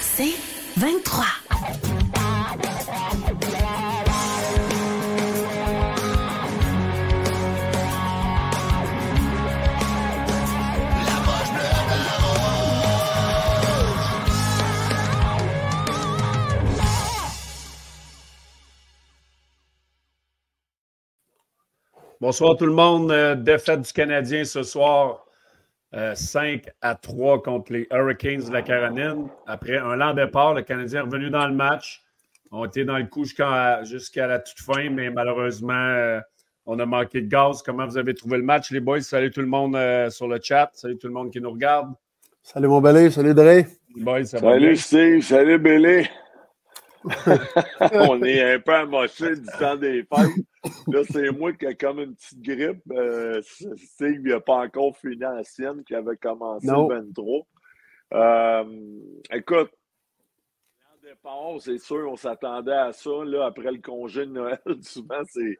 C'est 23. Bonsoir tout le monde. Euh, défaite du Canadien ce soir. 5 euh, à 3 contre les Hurricanes de la Caroline. Après un lent départ, le Canadien est revenu dans le match. On était dans le coup jusqu'à la toute fin, mais malheureusement, euh, on a manqué de gaz. Comment vous avez trouvé le match, les boys? Salut tout le monde sur le chat. Salut tout le monde qui nous regarde. Salut mon Bélé. Salut Dre. salut Steve. Salut Bélé. on est un peu amoché du temps des fêtes. Là, c'est moi qui ai comme une petite grippe. Euh, Steve n'a pas encore fini la sienne qui avait commencé le 23. Euh, écoute, en départ, c'est sûr, on s'attendait à ça. Là, après le congé de Noël, souvent, c'est.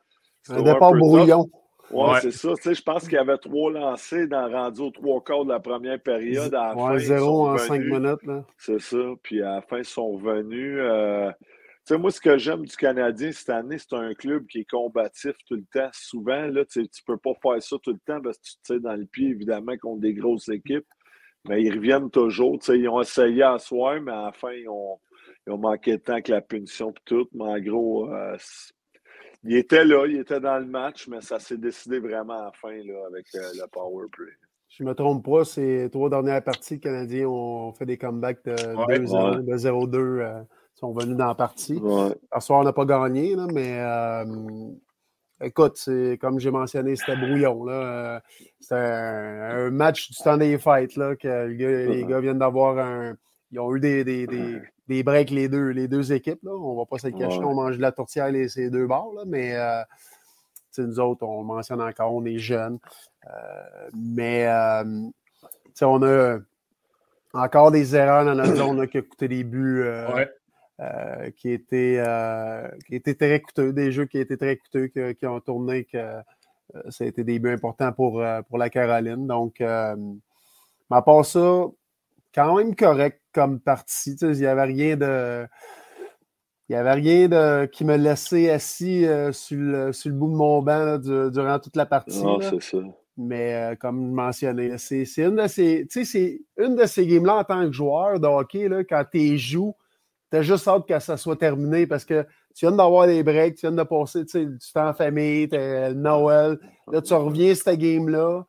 Un départ brouillon. Ouais, c'est ça. Tu sais, je pense qu'il y avait trois lancés dans rendu aux trois quarts de la première période. À ouais, zéro en cinq minutes. C'est ça. Puis à la fin, ils sont revenus. Euh, tu sais, moi, ce que j'aime du Canadien cette année, c'est un club qui est combatif tout le temps. Souvent, là, tu ne peux pas faire ça tout le temps parce que tu te sais dans le pied, évidemment, contre des grosses équipes. Mais ils reviennent toujours. Tu sais, ils ont essayé à soir, mais à la fin, ils ont, ils ont manqué de temps avec la punition et tout. Mais en gros, euh, il était là, il était dans le match, mais ça s'est décidé vraiment à la fin là, avec euh, le power play. Je ne me trompe pas, ces trois dernières parties, les Canadiens ont fait des comebacks de 0-2, euh, sont venus dans la partie. Ouais. soir, on n'a pas gagné, mais euh, écoute, comme j'ai mentionné, c'était brouillon. Là. C'était un, match du temps des fêtes là, que les gars viennent d'avoir un. Ils ont eu des, des, des breaks les deux, les deux équipes. Là. On ne va pas se cacher, on mange de la tourtière les, ces deux bords, là, mais euh, nous autres, on mentionne encore, on est jeunes. Euh, mais euh, on a encore des erreurs dans notre zone qui a coûté des buts qui, étaient, qui très coûteux, des jeux qui étaient très coûteux, qui, ont tourné, que ça a été des buts importants pour, pour la Caroline. Donc, à part ça, quand même correct comme partie. il n'y avait rien de. Il n'y avait rien de, qui me laissait assis euh, sur, le, sur, le, bout de mon banc durant toute la partie. Non, c'est ça. Mais euh, comme je mentionnais, c'est une de ces, une de ces games-là en tant que joueur de hockey, là, quand tu joues, tu as juste hâte que ça soit terminé parce que tu viens d'avoir des breaks, tu viens de passer du temps en famille, Noël. Là, tu reviens cette game-là.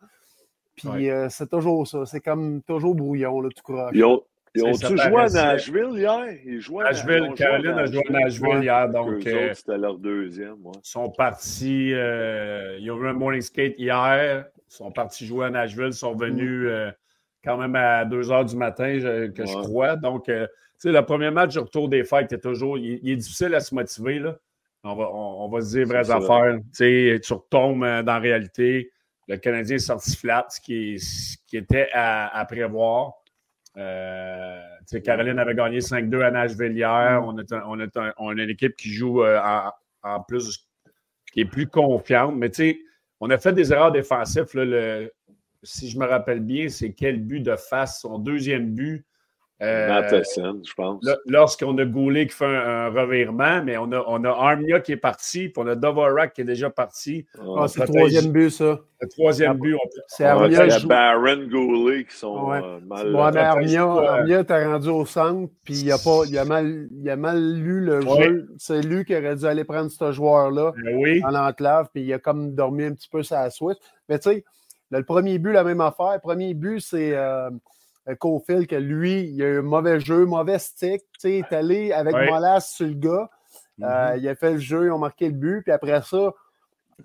Puis euh, c'est toujours ça. C'est comme toujours brouillon, là, tout croche. Ils ont, ils ont-tu joué à Nashville hier? Ils jouaient Nashville, Caroline a joué à Nashville hier. Donc, euh, c'était leur deuxième. Ils sont partis. Euh, ils ont eu un morning skate hier. Ils sont partis jouer à Nashville. Ils sont venus mm. quand même à 2 h du matin, que je crois. Donc, tu sais, le premier match du retour des fêtes est toujours. Il, est difficile à se motiver. Là. On, va, on, va se dire vraies affaires. Tu sais, tu retombes dans la réalité le Canadien est sorti flat, ce qui, qui était à, prévoir. Euh, Caroline avait gagné 5-2 à Nashville hier. On, on, a une équipe qui joue euh, en, plus, qui est plus confiante. Mais on a fait des erreurs défensives. si je me rappelle bien, c'est quel but de face? Son deuxième but, euh, je pense. Lorsqu'on a Goulet qui fait un, revirement, mais on a, on a Armia qui est parti, puis on a Dvorak qui est déjà parti. Ah, c'est le troisième but, ça. Le troisième but. C'est Armia. Il y a Baron Goulet qui sont ouais. euh, mal. Ouais, mais Armia, Armia t'es rendu au centre, puis il a, pas, il a, mal, il a mal lu le jeu. C'est lui qui aurait dû aller prendre ce joueur-là ben oui. en enclave, puis il a comme dormi un petit peu sur la switch. Mais tu sais, le premier but, la même affaire. Le premier but, c'est. Euh, Cofield, que lui, il a eu un mauvais jeu, mauvais stick. Il est allé avec ouais. Molas sur le gars. Euh, mm-hmm. il a fait le jeu, ils ont marqué le but. Puis après ça,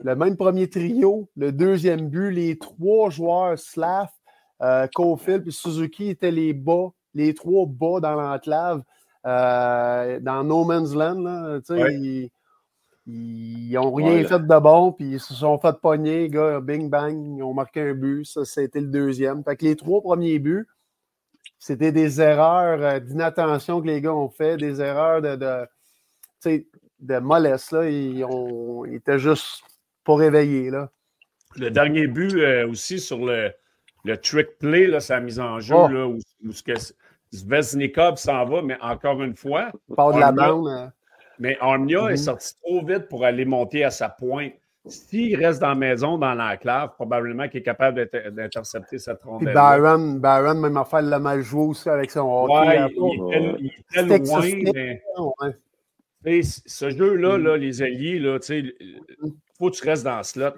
le même premier trio, le deuxième but, les trois joueurs Slav, euh, et Suzuki étaient les bas, les trois bas dans l'enclave, euh, dans No Man's Land. Là, ils, n'ont rien fait de bon, puis ils se sont fait pogner, gars, bing bang, ils ont marqué un but. Ça, c'était le deuxième. Fait que les trois premiers buts, c'était des erreurs euh, d'inattention que les gars ont fait, des erreurs de, de, de mollesse. Là. Ils, ont, étaient juste pas réveillés. Là. Le dernier but euh, aussi sur le, le trick play, là, sa mise en jeu, oh. là, où, Zveznikov s'en va, mais encore une fois. Part de la bande. Euh. Mais Armia est mhm. sorti trop vite pour aller monter à sa pointe. S'il reste dans la maison, dans l'enclave, probablement qu'il est capable d'intercepter cette rondelle. Byron, Byron, même affaire, l'a mal joué aussi avec son hockey. Ouais, il, est très loin, mais ce jeu-là, mhm. les alliés, il faut que tu restes dans le slot.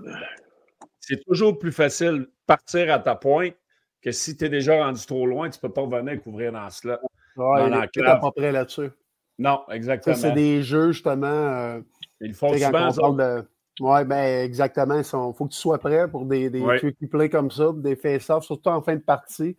C'est toujours plus facile de partir à ta pointe que si tu es déjà rendu trop loin, tu ne peux pas revenir couvrir dans le slot. Ouais, dans il pas prêt là-dessus. Non, exactement. c'est des jeux, justement. Euh, Ils font souvent. Oui, ben exactement. Il faut que tu sois prêt pour des, des play comme ça, des face-offs, surtout en fin de partie.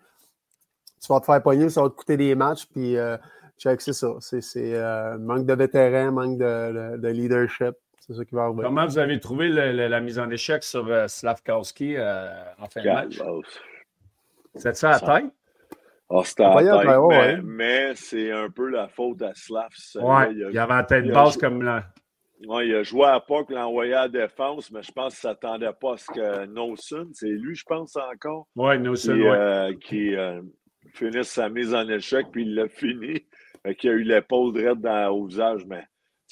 Tu vas te faire pogner, ça va te coûter des matchs, puis euh, check, c'est ça. C'est euh, manque de vétérans, manque de, leadership. C'est ça qui va arriver. Comment vous avez trouvé la mise en échec sur euh, Slavkowski en fin de match? C'est ça à tête? Ah, c'était à tête, mais, c'est un peu la faute à Slav. Oui, il, y avait un tête basse comme là. Oui, il a joué à pas que l'envoyé à la défense, mais je pense qu'il ne s'attendait pas à ce que Nosun, c'est lui, je pense encore. Oui, Nosun, qui, euh, qui euh, finisse sa mise en échec, puis il l'a fini. qui a eu l'épaule droite dans, au visage, mais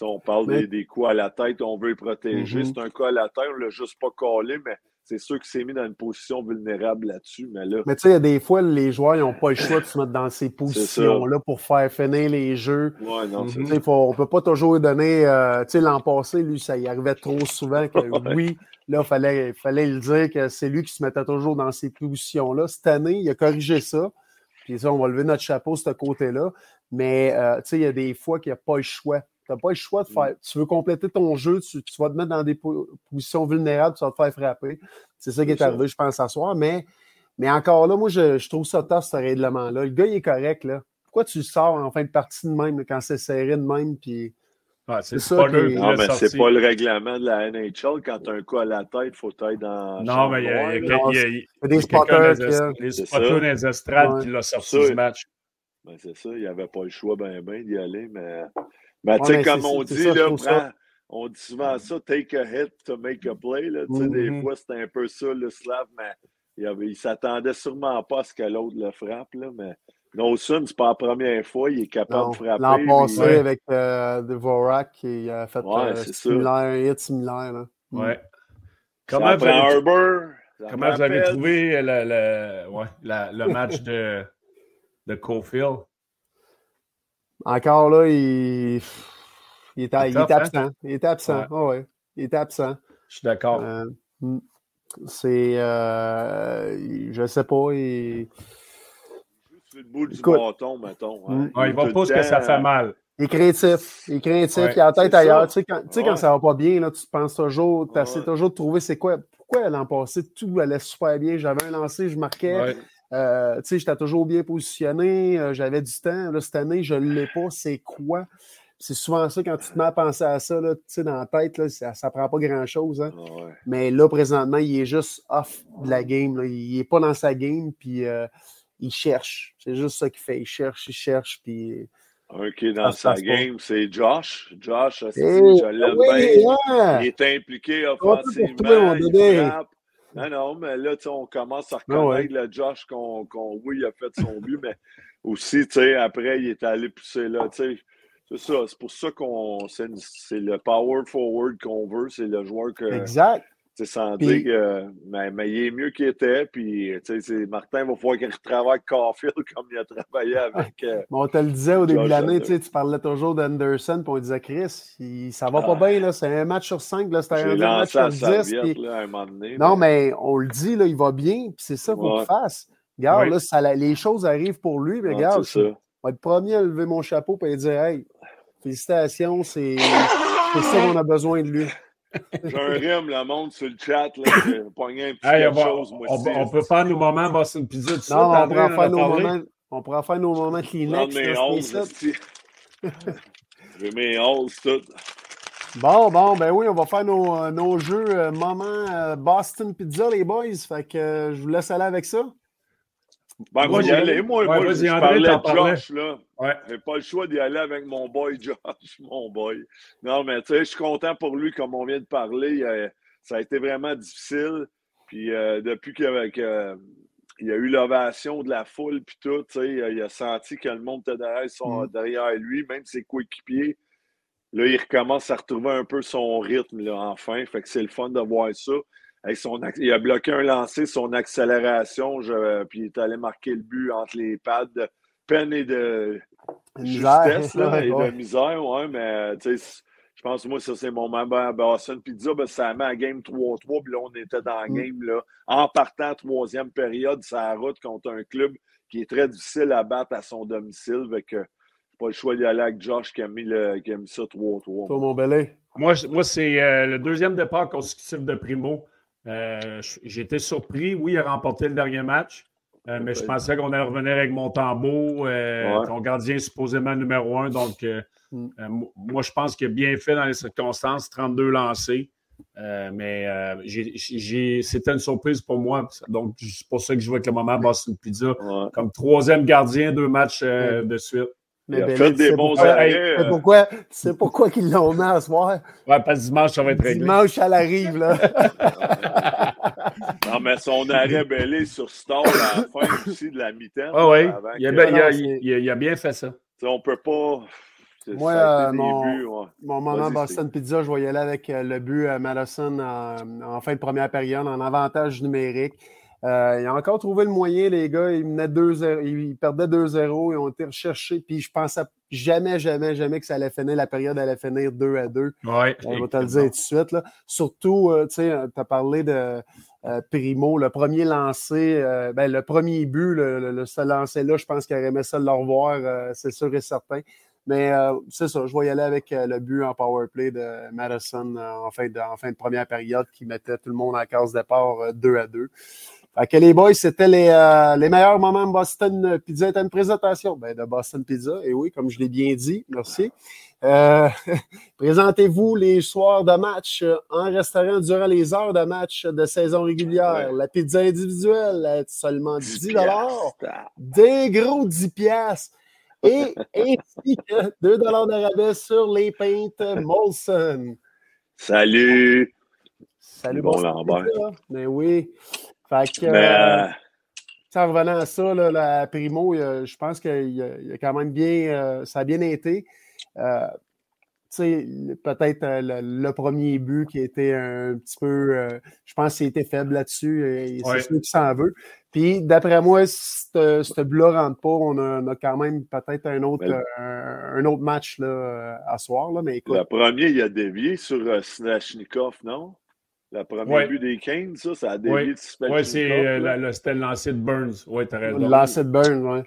on parle des, des, coups à la tête, on veut le protéger. Mm-hmm. C'est un coup à la tête, on ne l'a juste pas collé, mais c'est sûr qu'il s'est mis dans une position vulnérable là-dessus. Mais là. Mais tu sais, il y a des fois, les joueurs n'ont pas le choix de se mettre dans ces positions-là pour faire finir les jeux. Ouais, non, mhm. faut, on ne peut pas toujours donner. Euh, tu sais, l'an passé, lui, ça y arrivait trop souvent que oui, là, il fallait, fallait le dire que c'est lui qui se mettait toujours dans ces positions-là. Cette année, il a corrigé ça. Puis ça, on va lever notre chapeau de ce côté-là. Mais euh, tu sais, il y a des fois qu'il n'y a pas le choix. Tu n'as pas le choix de faire. Tu veux compléter ton jeu, tu, vas te mettre dans des positions vulnérables, tu vas te faire frapper. C'est ça qui est, arrivé, je pense, à soir. Mais, mais encore là, moi, je, trouve ça tough, ce règlement-là. Le gars, il est correct. Là. Pourquoi tu sors en fin de partie de même, quand c'est serré de même? Puis... c'est ça. Pas le, non, mais c'est pas le règlement de la NHL. Quand tu as un coup à la tête, il faut être dans. Non, mais il y a, il y a, y a des spotters. Les spotters des estrades qui l'ont sorti du match. Ben, c'est ça, il n'y avait pas le choix ben, ben d'y aller, mais mais tu sais, comme on dit, là, on dit souvent ça, take a hit to make a play. Là, Des mm-hmm. fois, c'était un peu ça, le Slav, mais il, il s'attendait sûrement pas à ce que l'autre le frappe. Là, mais Nelson, c'est pas la première fois, il est capable de frapper. L'an passé, avec euh, Dvorak, qui a fait ouais, euh, similaire, un hit similaire. Là. Mm. Ouais. Comment, vous avez, comment vous avez trouvé le, le, ouais, la, le match de, de Cofield? Encore là, il, il, est, il est, absent. Il est absent. Ouais. Oh, ouais. Il est absent. Je suis d'accord. Euh, c'est. Euh, je sais pas. Il... Sur le bout du bâton, mettons. Hein. Il va pas ce que ça fait mal. Il est créatif. Il est créatif. il a la tête ailleurs. Tu sais, quand, tu sais, quand ça va pas bien, là, tu penses toujours, tu essaies toujours de trouver c'est quoi. Pourquoi l'an passé, tout allait super bien. J'avais un lancé, je marquais. Euh, j'étais toujours bien positionné, euh, j'avais du temps. Là, cette année, je ne l'ai pas. C'est quoi? C'est souvent ça, quand tu te mets à penser à ça, là, dans la tête, là, ça ne prend pas grand-chose. Hein. Ah Mais là, présentement, il est juste off de la game. Là. Il n'est pas dans sa game, puis euh, il cherche. C'est juste ça qu'il fait. Il cherche, il cherche, puis... Un qui est dans sa game, c'est Josh. Josh, je l'aime bien? Il est impliqué offensivement. Non, non, mais là, on commence à ah reconnaître le Josh qu'on, oui, il a fait son but, mais aussi, tu sais, après, il est allé pousser là, tu sais. C'est ça, c'est pour ça qu'on c'est, le power forward qu'on veut, c'est le joueur que. Exact. C'est sans dire que. Mais, mais, il est mieux qu'il était. Puis, tu sais, Martin va falloir qu'il retravaille avec Caulfield comme il a travaillé avec. Euh, on te le disait au début de l'année, tu parlais toujours d'Anderson. Puis on disait, Chris, il, ça va pas ah. bien. Là, c'est un match sur cinq. Là, c'était un match sur dix. là, un moment donné, non, mais... on le dit, là, il va bien. Puis c'est ça qu'il faut qu'il fasse. Regarde, là, ça, les choses arrivent pour lui. Mais regarde, je vais être le premier à lever mon chapeau et dire, hey, félicitations, c'est ça qu'on a besoin de lui. J'ai un rime, le monde sur le chat. Là, pogné un petit hey, on, chose, moi on, on, peut faire nos moments Boston Pizza tout non, on pourra, faire nos moments, on pourra faire nos moments Kleenex. mes 11, J'ai mes 11 tout. Bon, bon, ben oui, on va faire nos, euh, nos jeux euh, moments euh, Boston Pizza, les boys. Fait que je vous laisse aller avec ça. Ben, moi, y aller. Moi, moi je parlais de Josh, là. Ouais. J'ai pas le choix d'y aller avec mon boy Josh, mon boy. Non, mais tu sais, je suis content pour lui, comme on vient de parler. ça a été vraiment difficile. Puis euh, depuis que, il a eu l'ovation de la foule, puis tout. Il a senti que le monde était derrière, son, mm. derrière lui, même ses coéquipiers. Là, il recommence à retrouver un peu son rythme, là, enfin. Fait que c'est le fun de voir ça. Son, il a bloqué un lancer, son accélération, puis il est allé marquer le but entre les pads de peine et de justesse là, et de misère, ouais, mais je pense moi, ça, c'est mon moment à Boston Pizza. Ben, ça met à game 3-3, puis là, on était dans la mm. game, là, en partant troisième période, ça route contre un club qui est très difficile à battre à son domicile. Fait que pas le choix d'y aller avec Josh qui a mis, le, qui a mis ça 3-3. Toi, mon belé. Moi, moi c'est euh, le deuxième départ consécutif de Primo. Euh, été surpris. Oui, il a remporté le dernier match, euh, mais je pensais qu'on allait revenir avec Montembeau, euh, ton gardien supposément numéro un. Donc, mm. moi, je pense qu'il a bien fait dans les circonstances, 32 lancés. mais c'était une surprise pour moi. Donc, c'est pour ça que je vois avec le moment Boston Pizza comme troisième gardien, deux matchs de suite. Mais il a fait des bons arrêts. C'est pourquoi, c'est pourquoi qu'ils l'ont mis à soir? Ouais, parce que dimanche, ça va être réglé. Dimanche, elle arrive, là. non, mais son arrêt belé sur Star à la fin aussi de la mi-temps. Ah oui, il, il, a bien fait ça. On on peut pas. Moi, euh, mon, buts, mon moment Boston Pizza, je voyais là avec euh, le but à Madison en, fin de première période, en avantage numérique. Euh, ils ont encore trouvé le moyen, les gars. Ils, menaient 2 ils perdaient 2-0. Ils ont été recherchés. Puis je pensais jamais, jamais, jamais que ça allait finir. La période allait finir 2 à 2. Ouais, On va te le dire tout de suite. Là. Surtout, euh, tu sais, tu as parlé de euh, Primo, le premier lancé, ben, le premier but, le, le, ce lancé-là, je pense qu'il aurait aimé ça le revoir, c'est sûr et certain. Mais c'est ça, je vais y aller avec le but en power play de Madison en, fin de, en fin de première période qui mettait tout le monde la case départ 2 à 2. Fait les boys, c'était les, euh, les meilleurs moments de Boston Pizza. C'était une présentation? Ben, de Boston Pizza. Et oui, comme je l'ai bien dit, merci. Euh, présentez-vous les soirs de match en restaurant durant les heures de match de saison régulière. La pizza individuelle est seulement 10 Des gros 10 piastres. Et ainsi que 2 de rabais sur les peintes Molson. Salut! Salut, bon Lambert. Mais ben oui. Fait que, euh, en revenant à ça, là, la Primo, je pense qu'il a, quand même bien, euh, ça a bien été. Euh, peut-être le, premier but qui était un petit peu, je pense qu'il était faible là-dessus et c'est celui qui s'en veut. Puis d'après moi, si ce but-là ne rentre pas, on a, quand même peut-être un autre, un, autre match là, à soir. Là, mais Le premier, il a dévié sur Snashnikov, non? Le premier but des Kane, ça, ça a dévié de Oui, c'est euh, c'était le lancer de Burns. Oui, t'as raison. Le lancer de Burns, oui.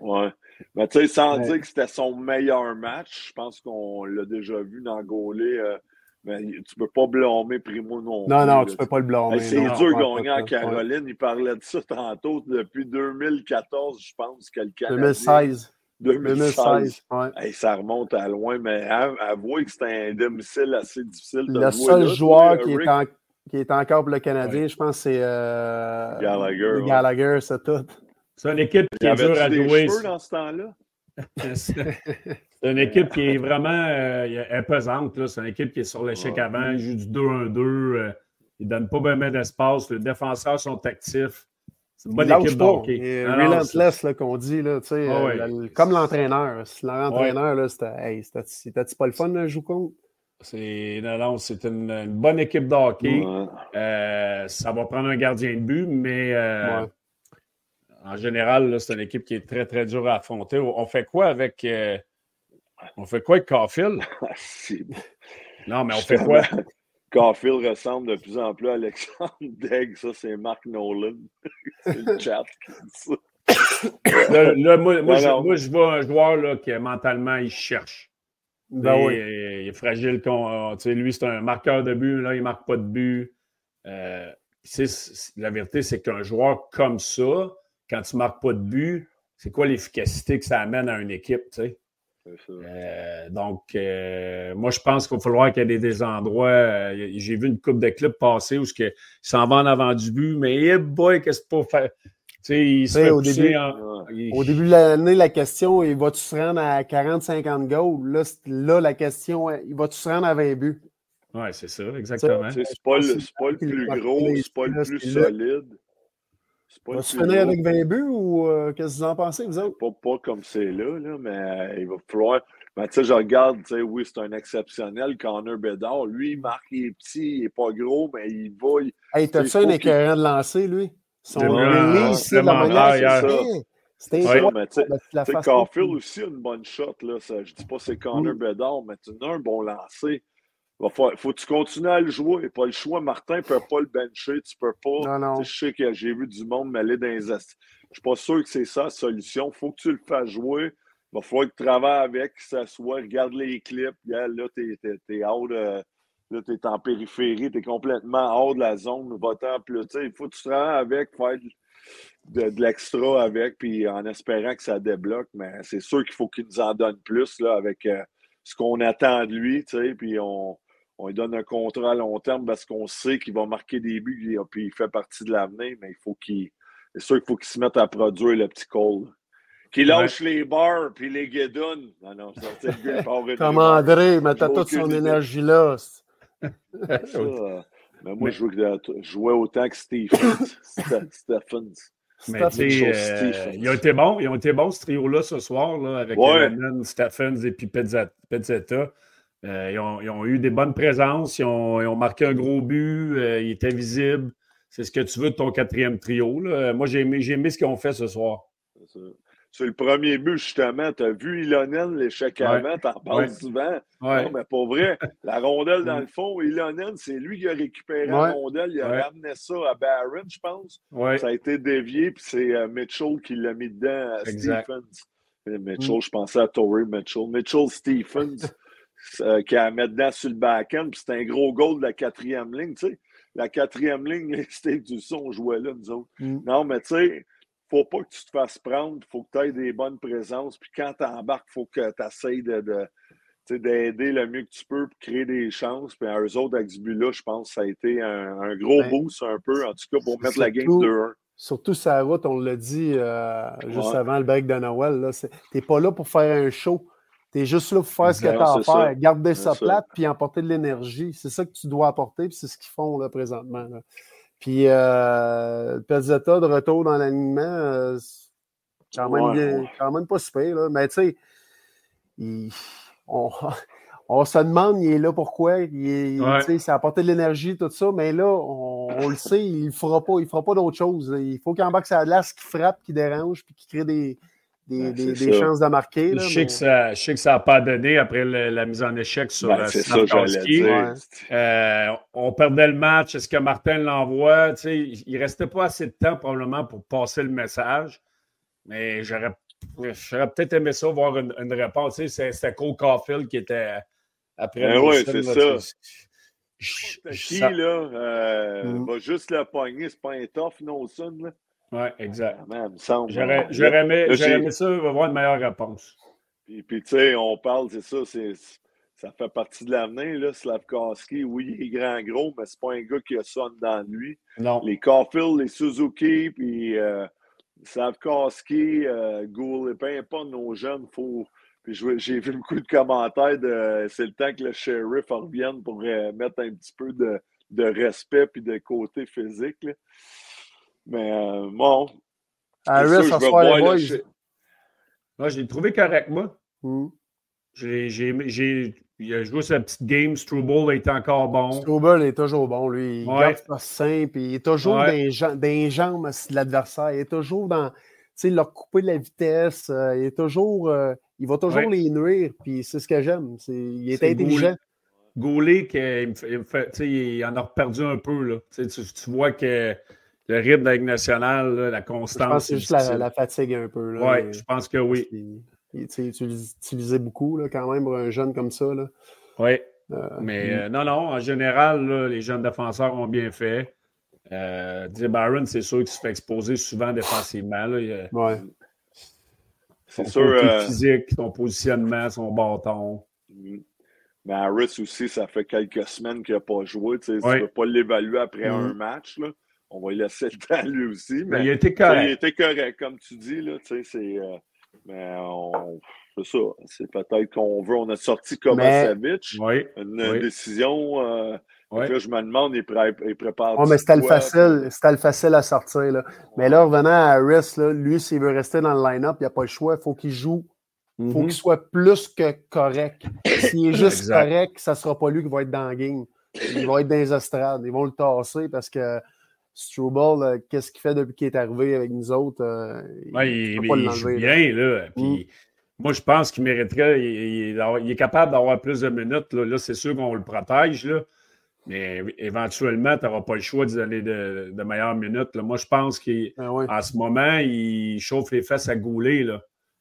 Oui. Mais tu sais, sans dire que c'était son meilleur match, je pense qu'on l'a déjà vu dans Gaulé. Euh, mais tu peux pas blâmer Primo non Non, non, tu peux pas le blâmer. c'est dur gagner à Caroline. Il parlait de ça tantôt depuis 2014, je pense, que le Canadien. 2016. 2016. ça remonte à loin, mais avouez que c'était un domicile assez difficile. De le seul joueur qui, est en, qui est encore pour le Canadien, je pense, c'est euh, Gallagher. Gallagher, c'est tout. C'est une équipe qui est dure à jouer. dans ce temps-là? c'est une équipe qui est vraiment euh, pesante. C'est une équipe qui est sur l'échec avant. Il joue du 2-1-2. Euh, il ne donne pas bien d'espace. Les défenseurs sont actifs. C'est une bonne équipe de relentless qu'on dit, là, tu sais, ah euh, comme l'entraîneur. L'entraîneur, là, c'était, hey, pas le fun, de jouer contre? C'est, non, non, c'est une, bonne équipe de hockey. Euh, ça va prendre un gardien de but, mais euh, en général, c'est une équipe qui est très, très dure à affronter. On fait quoi avec. on fait quoi avec Caulfield? non, mais on fait quoi? Caulfield ressemble de plus en plus à Alexandre Degg. Ça, c'est Mark Nolan. c'est le chat là, moi, moi, je, je, vois un joueur là, qui mentalement, il cherche. Ben oui. il, est fragile. Euh, lui, c'est un marqueur de but. Là, il ne marque pas de but. Euh, la vérité, c'est qu'un joueur comme ça, quand tu ne marques pas de but, c'est quoi l'efficacité que ça amène à une équipe? sais? Euh, donc, euh, moi, je pense qu'il va falloir qu'il y ait des, endroits. Euh, j'ai vu une coupe de clips passer où il s'en va en avant du but, mais hey boy, qu'est-ce qu'il faut faire? Il se au, début, au début de l'année, la question il va-tu se rendre à 40-50 goals? Là, là, la question il va-tu se rendre à 20 buts? Oui, c'est ça, exactement. C'est pas, le, pas le plus gros, c'est pas le plus solide. Va se finir avec 20 buts ou euh, qu'est-ce que vous en pensez, vous autres? Pas, pas comme c'est là, là, mais euh, il va falloir. Mais tu sais, je regarde, tu sais, oui, c'est un exceptionnel, Connor Bedard. Lui, il marque, il est petit, il n'est pas gros, mais il va. Il, hey, t'as ça un écœurant de lancer, lui? Son release, c'est la manière. C'était ouais, mais tu sais, Caulfield aussi une bonne shot, là. Ça, je dis pas c'est Connor Bedard, mais tu as un bon lancer. Il faut, faut que tu continues à le jouer. Pas le choix. Martin ne peut pas le bencher. Tu peux pas. Non, non. Je sais que j'ai vu du monde m'aller dans les Je ne suis pas sûr que c'est ça la solution. Il faut que tu le fasses jouer. Il va falloir que tu travailles avec, que ça soit. Regarde les clips. Là, tu es, là, tu es en périphérie. Tu es complètement hors de la zone. Votant plus. Il faut que tu travailles avec, faire de, de l'extra avec, puis en espérant que ça débloque. Mais c'est sûr qu'il faut qu'il nous en donne plus là, avec euh, ce qu'on attend de lui. Puis on on lui donne un contrat à long terme parce qu'on sait qu'il va marquer des buts puis il fait partie de l'avenir, mais il faut qu'il. C'est sûr qu'il faut qu'il se mette à produire le petit Cole. Qu'il lâche les bars puis les guédounes. Non, non, c'est le Comme André, mais t'as toute son énergie là. mais moi, je jouais autant que Stephens. Stephens. Mais euh, ils ont été bons, ils ont été bons ce trio-là ce soir là, avec ouais. Stephens et puis Pezzetta. Euh, ils, ont, eu des bonnes présences, ils ont, marqué un gros but, euh, ils étaient visibles. C'est ce que tu veux de ton quatrième trio. Moi, j'ai aimé, aimé, ce qu'ils ont fait ce soir. Sur le premier but, justement, tu as vu Ilonen, l'échec avant, t'en parles souvent. Non, mais pas vrai. La rondelle, dans le fond, Ilonen, c'est lui qui a récupéré la rondelle. Il a ramené ça à Barron, je pense. Ça a été dévié, puis c'est euh, Mitchell qui l'a mis dedans à Stephens. Mitchell, mm. je pensais à Tory Mitchell. Mitchell Stephens. Euh, qui a à mettre dedans sur le back-end. Puis c'était un gros goal de la quatrième ligne. Tu sais. La quatrième ligne, c'était du son, on jouait là, nous autres. Mm. Non, mais tu sais, faut pas que tu te fasses prendre. faut que tu aies des bonnes présences. Puis quand tu embarques, il faut que tu essayes de, d'aider le mieux que tu peux pour créer des chances. Puis à eux autres, avec ce but-là, je pense que ça a été un, gros ben, boost un peu, en tout cas, pour mettre la game 2-1. Surtout sa route, on l'a dit euh, juste avant le break de Noël. Tu n'es pas là pour faire un show. Tu es juste là pour faire ce que tu as à faire, garder ça, plate, puis emporter de l'énergie. C'est ça que tu dois apporter, puis c'est ce qu'ils font là, présentement. Puis euh, Pezzetta de retour dans l'alignement, euh, quand, même quand même pas super. Là. Mais tu sais, on, on, se demande, il est là pourquoi. Il, ouais. Ça a apporté de l'énergie, tout ça, mais là, on, le sait, il ne fera pas, il fera pas d'autre chose. Il faut qu'il embarque sa glace qui frappe, qui dérange, puis qui crée des, des, des, chances de marquer. je, sais que ça, je sais que ça n'a pas donné après la mise en échec sur ben, euh, euh, on perdait le match. Est-ce que Martin l'envoie? Il ne restait pas assez de temps probablement pour passer le message. Mais j'aurais peut-être aimé ça, voir une, une réponse. C'était Cole Caulfield qui était après. Ben oui, c'est ça. Qui, là, euh, mm. va juste le pogner, c'est pas un tough, Nelson, là. Oui, exact. J'aurais aimé, ça, avoir une meilleure réponse. Puis, puis tu sais, on parle, c'est ça, c'est ça fait partie de l'avenir, là, Slavkowski. Oui, il est grand gros, mais c'est pas un gars qui a ça dans lui. Non. Les Caulfield, les Suzuki, puis euh, Slavkowski, euh, Gould, peu importe nos jeunes, faut. Puis j'ai vu beaucoup de commentaires de c'est le temps que le sheriff revienne pour euh, mettre un petit peu de, de respect puis de côté physique. Là. Mais euh, bon. Harris, ça se les boys. Moi, je l'ai trouvé correct, moi. Mm. J'ai, il a joué sa petite game. Struble est encore bon. Struble est toujours bon, lui. Il ouais. garde simple. Il est toujours dans, les jambes, de l'adversaire. Il est toujours dans. Tu sais, leur couper de la vitesse. Euh, il est toujours. Euh, il va toujours les nuire. Puis c'est ce que j'aime. il est, intelligent. Goulet, il, il, en a perdu un peu. Là. Tu, tu vois que le rythme de la Ligue nationale, la constance. Je pense que c'est juste la, fatigue un peu. Oui, je pense que oui. Il, utilisait beaucoup là, quand même pour un jeune comme ça. Oui. Euh, mais euh, non, non, en général, les jeunes défenseurs ont bien fait. Euh, Byron, c'est sûr qu'il se fait exposer souvent défensivement. Oui. C'est sûr. Euh, physique, son positionnement, son bâton. Mm. Mais Harris aussi, ça fait quelques semaines qu'il n'a pas joué. Tu ne peux pas l'évaluer après un mm. match. Là on va lui laisser le temps lui aussi. Mais, il était correct. Il était correct, comme tu dis. Là, c'est, euh, Mais on, c'est ça. C'est peut-être qu'on veut. On a sorti Kovacevic. Oui, une décision. Euh, là, je me demande, il, prépare. Oh, mais c'était le, facile, c'était le facile à sortir. Là. Mais là, revenant à Harris, là, lui, s'il veut rester dans le line-up, il n'y a pas le choix. Il faut qu'il joue. Il faut mhm. qu'il soit plus que correct. S'il est juste correct, ça ne sera pas lui qui va être dans le game. Il va être dans les estrades. Ils vont le tasser parce que Struble, euh, qu'est-ce qu'il fait depuis qu'il est arrivé avec nous autres? Euh, il, il, joue bien, là. Puis, mm. Moi, je pense qu'il mériterait. Il, est capable d'avoir plus de minutes. Là, c'est sûr qu'on le protège, là. Mais éventuellement, tu n'auras pas le choix de donner de, meilleures minutes. Là. Moi, je pense qu'en ah ce moment, il chauffe les fesses à Goulet.